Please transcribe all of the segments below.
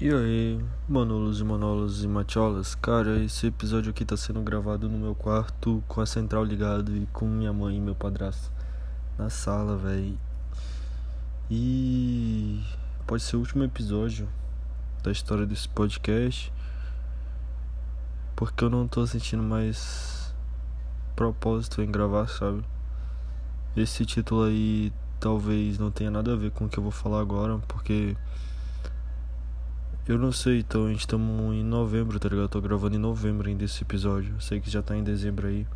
E aí, manolos e manolas e macholas, cara, esse episódio aqui tá sendo gravado no meu quarto com a central ligada e com minha mãe e meu padrasto na sala, velho. E pode ser o último episódio da história desse podcast, porque eu não tô sentindo mais propósito em gravar, sabe? Esse título aí talvez não tenha nada a ver com o que eu vou falar agora, porque eu não sei, então a gente estamos em novembro, tá ligado? Eu tô gravando em novembro ainda esse episódio. Eu sei que já tá em dezembro aí.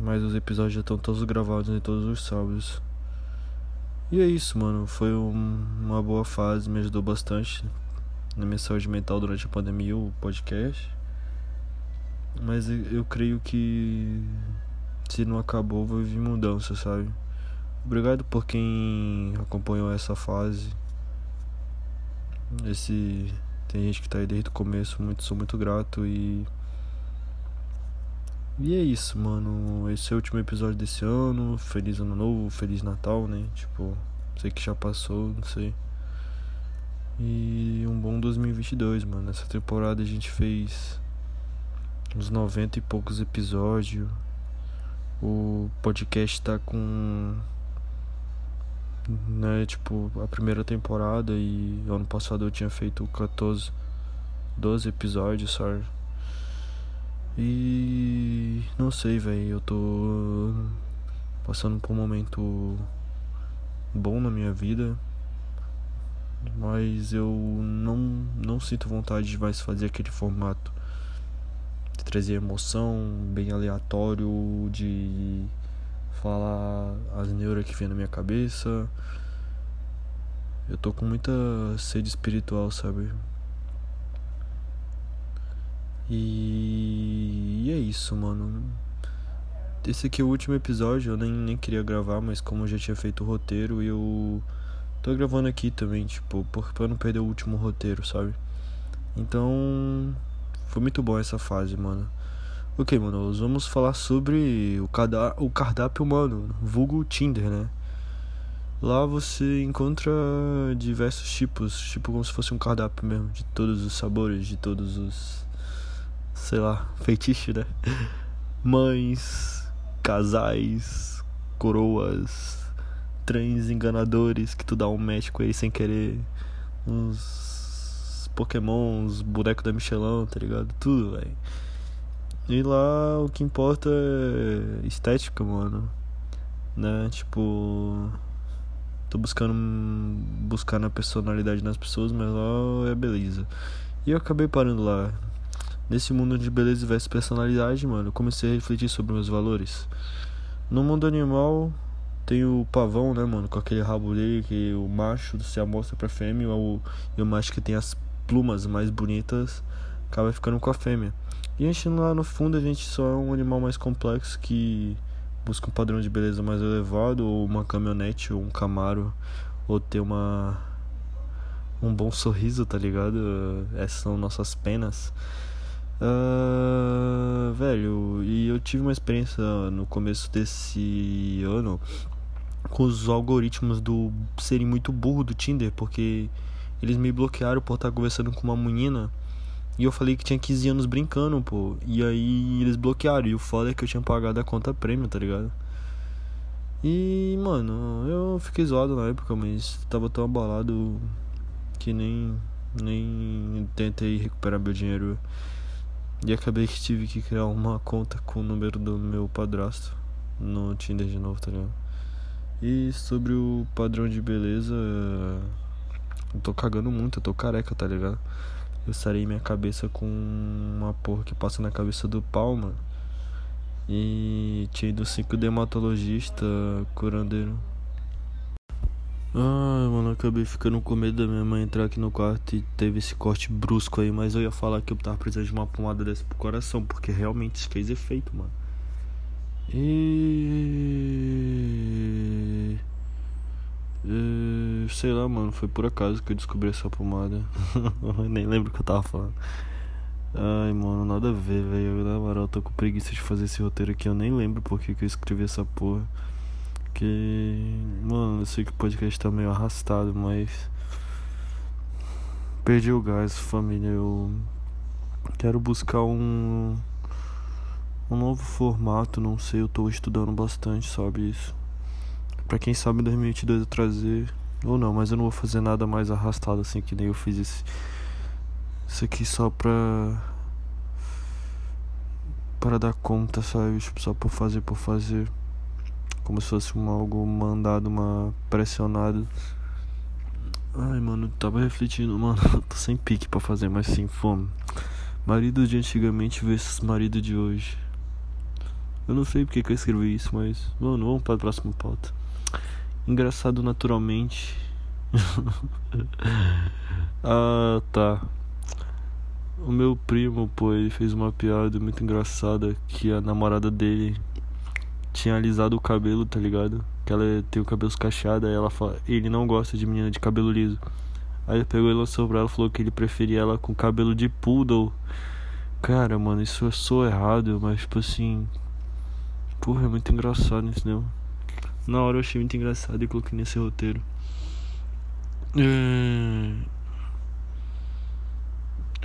Mas os episódios já estão todos gravados em todos os sábados. E é isso, mano. Foi um, uma boa fase, me ajudou bastante na minha saúde mental durante a pandemia, o podcast. Mas eu, eu creio que se não acabou, vai vir mudança, sabe? Obrigado por quem acompanhou essa fase esse tem gente que tá aí desde o começo, muito sou muito grato e e é isso, mano. Esse é o último episódio desse ano. Feliz ano novo, feliz Natal, né? Tipo, sei que já passou, não sei. E um bom 2022, mano. Essa temporada a gente fez uns 90 e poucos episódios. O podcast tá com né? Tipo, a primeira temporada e ano passado eu tinha feito 14, 12 episódios, sabe? E não sei, velho, eu tô passando por um momento bom na minha vida, mas eu não não sinto vontade de mais fazer aquele formato de trazer emoção, bem aleatório, de falar as neuras que vem na minha cabeça. Eu tô com muita sede espiritual, sabe? E, e é isso, mano. Esse aqui é o último episódio, eu nem, nem queria gravar, mas como eu já tinha feito o roteiro, eu tô gravando aqui também, tipo, pra não perder o último roteiro, sabe? Então, foi muito bom essa fase, mano. Ok, mano, vamos falar sobre o, o cardápio humano, vulgo Tinder, né? Lá você encontra diversos tipos, tipo como se fosse um cardápio mesmo, de todos os sabores, de todos os. sei lá, feitiços, né? Mães, casais, coroas, trens enganadores que tu dá um com ele sem querer, uns pokémons, boneco da Michelin, tá ligado? Tudo, velho. E lá o que importa é estética, mano. Né? Tipo. Tô buscando buscar na personalidade das pessoas, mas lá é beleza. E eu acabei parando lá. Nesse mundo de beleza versus personalidade, mano, eu comecei a refletir sobre meus valores. No mundo animal, tem o pavão, né, mano, com aquele rabo dele que o macho se amostra pra fêmea o, e o macho que tem as plumas mais bonitas acaba ficando com a fêmea. E a gente lá no fundo a gente só é um animal mais complexo que busca um padrão de beleza mais elevado, ou uma caminhonete, ou um camaro, ou ter uma um bom sorriso, tá ligado? Essas são nossas penas. Uh, velho, e eu tive uma experiência no começo desse ano com os algoritmos do serem muito burro do Tinder, porque eles me bloquearam por estar conversando com uma menina e eu falei que tinha 15 anos brincando, pô. E aí eles bloquearam. E o foda é que eu tinha pagado a conta prêmio, tá ligado? E, mano, eu fiquei zoado na época, mas tava tão abalado que nem, nem tentei recuperar meu dinheiro. E acabei que tive que criar uma conta com o número do meu padrasto no Tinder de novo, tá ligado? E sobre o padrão de beleza, eu tô cagando muito, eu tô careca, tá ligado? Eu sarei minha cabeça com uma porra que passa na cabeça do pau, mano. E tinha ido cinco dermatologista, curandeiro. Ai, mano, acabei ficando com medo da minha mãe entrar aqui no quarto e teve esse corte brusco aí, mas eu ia falar que eu tava precisando de uma pomada dessa pro coração, porque realmente fez efeito, mano. E sei lá, mano, foi por acaso que eu descobri essa pomada. Nem lembro o que eu tava falando. Ai, mano, nada a ver, velho. Na moral, tô com preguiça de fazer esse roteiro aqui. Eu nem lembro por que, que eu escrevi essa porra. Que. Mano, eu sei que o podcast tá meio arrastado, mas. Perdi o gás, família. Eu quero buscar um um novo formato, não sei, eu tô estudando bastante, sabe isso. Pra quem sabe em 2022 eu trazer ou não, mas eu não vou fazer nada mais arrastado assim que nem eu fiz esse isso aqui só pra para dar conta, sabe? Tipo, só por fazer por fazer. Como se fosse um algo mandado, uma pressionado. Ai, mano, tava refletindo, mano, tô sem pique pra fazer, mas sem fome. Marido de antigamente versus marido de hoje. Eu não sei porque que eu escrevi isso, mas. Mano, vamos para a próxima pauta. Engraçado naturalmente. ah, tá. O meu primo, pô, ele fez uma piada muito engraçada que a namorada dele tinha alisado o cabelo, tá ligado? Que ela tem o cabelo cacheado, aí ela fala, ele não gosta de menina de cabelo liso. Aí ele pegou e lançou pra ela falou que ele preferia ela com cabelo de poodle. Cara, mano, isso é só errado, mas tipo assim, Porra, é muito engraçado isso, né? Na hora eu achei muito engraçado e coloquei nesse roteiro. É...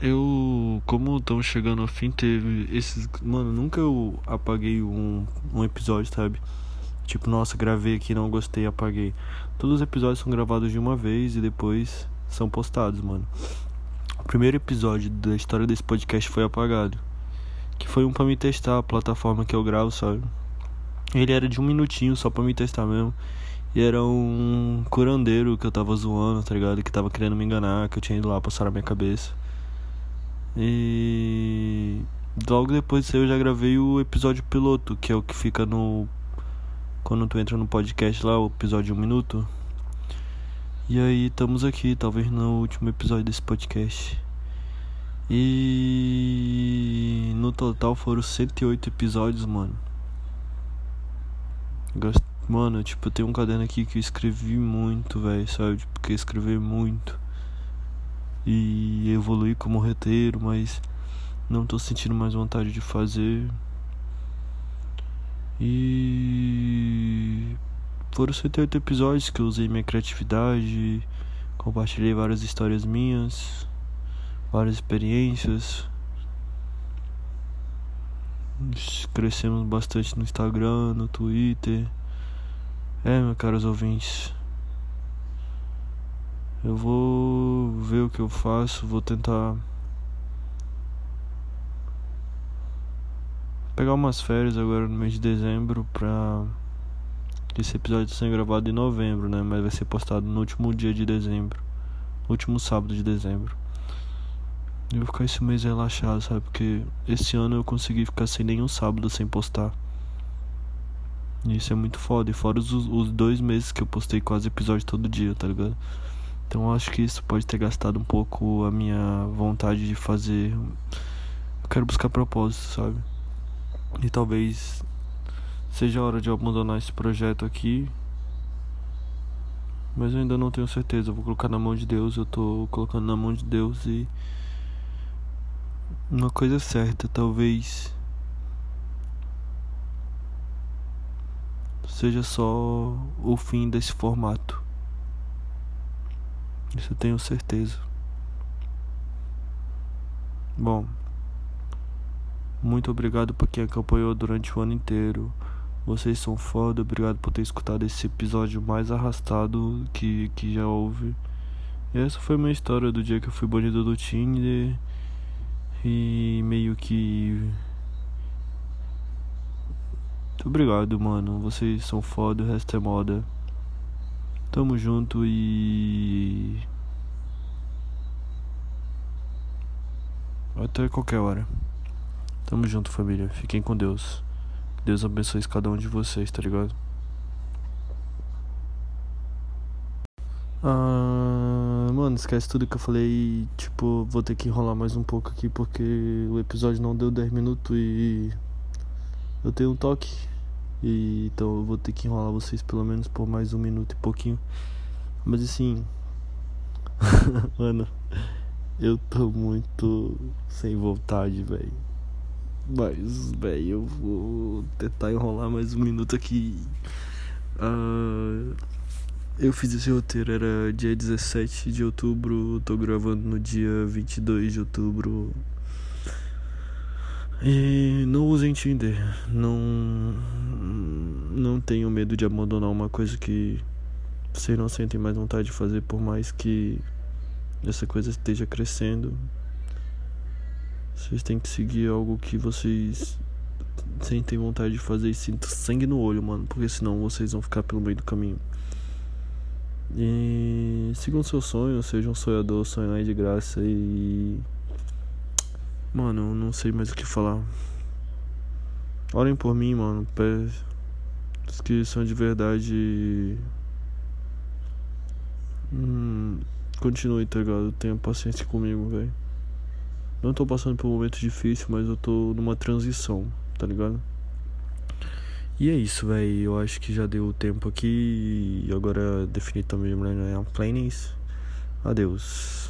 Eu, como estamos chegando ao fim, teve esses. Mano, nunca eu apaguei um, um episódio, sabe? Tipo, nossa, gravei aqui, não gostei, apaguei. Todos os episódios são gravados de uma vez e depois são postados, mano. O primeiro episódio da história desse podcast foi apagado. Que foi um pra me testar a plataforma que eu gravo, sabe? Ele era de um minutinho só pra me testar mesmo. E era um curandeiro que eu tava zoando, tá ligado? Que tava querendo me enganar, que eu tinha ido lá passar a minha cabeça. E logo depois disso eu já gravei o episódio piloto, que é o que fica no. Quando tu entra no podcast lá, o episódio de um minuto. E aí estamos aqui, talvez no último episódio desse podcast. E no total foram 108 episódios, mano. Mano, tipo, tenho um caderno aqui que eu escrevi muito, velho, sabe? Tipo, que eu escrevi muito. E evolui como roteiro, mas não tô sentindo mais vontade de fazer. E foram 78 episódios que eu usei minha criatividade, compartilhei várias histórias minhas, várias experiências. Crescemos bastante no Instagram, no Twitter. É, meus caros ouvintes. Eu vou ver o que eu faço, vou tentar pegar umas férias agora no mês de dezembro pra esse episódio ser gravado em novembro, né? Mas vai ser postado no último dia de dezembro, último sábado de dezembro. Eu vou ficar esse mês relaxado, sabe? Porque esse ano eu consegui ficar sem nenhum sábado sem postar. Isso é muito foda. E fora os, os dois meses que eu postei quase episódio todo dia, tá ligado? Então eu acho que isso pode ter gastado um pouco a minha vontade de fazer. Eu quero buscar propósito, sabe? E talvez seja a hora de eu abandonar esse projeto aqui. Mas eu ainda não tenho certeza. Eu vou colocar na mão de Deus. Eu tô colocando na mão de Deus e uma coisa certa, talvez seja só o fim desse formato. Isso eu tenho certeza. Bom, muito obrigado por quem acompanhou durante o ano inteiro. Vocês são foda, obrigado por ter escutado esse episódio mais arrastado que, que já houve. E essa foi minha história do dia que eu fui banido do Tinder e meio que. Muito obrigado, mano. Vocês são foda, o resto é moda. Tamo junto e. Até qualquer hora. Tamo junto, família. Fiquem com Deus. Deus abençoe cada um de vocês, tá ligado? Ah, mano, esquece tudo que eu falei. Tipo, vou ter que enrolar mais um pouco aqui porque o episódio não deu 10 minutos e eu tenho um toque. E então eu vou ter que enrolar vocês pelo menos por mais um minuto e pouquinho. Mas assim, mano, eu tô muito sem vontade, velho. Mas, velho, eu vou tentar enrolar mais um minuto aqui. Uh... Eu fiz esse roteiro, era dia 17 de outubro, tô gravando no dia 22 de outubro. E não usem Tinder, não não tenho medo de abandonar uma coisa que vocês não sentem mais vontade de fazer por mais que essa coisa esteja crescendo. Vocês têm que seguir algo que vocês sentem vontade de fazer e sintam sangue no olho, mano, porque senão vocês vão ficar pelo meio do caminho. E sigam seus sonhos, sejam um sonhador, sonhar de graça e. Mano, eu não sei mais o que falar. Orem por mim, mano. Os que são de verdade. Hum, continue, tá ligado? Tenha paciência comigo, velho. Não tô passando por um momento difícil, mas eu tô numa transição, tá ligado? E é isso, velho. Eu acho que já deu o tempo aqui. E agora definir também o Millennium Plannings. Adeus.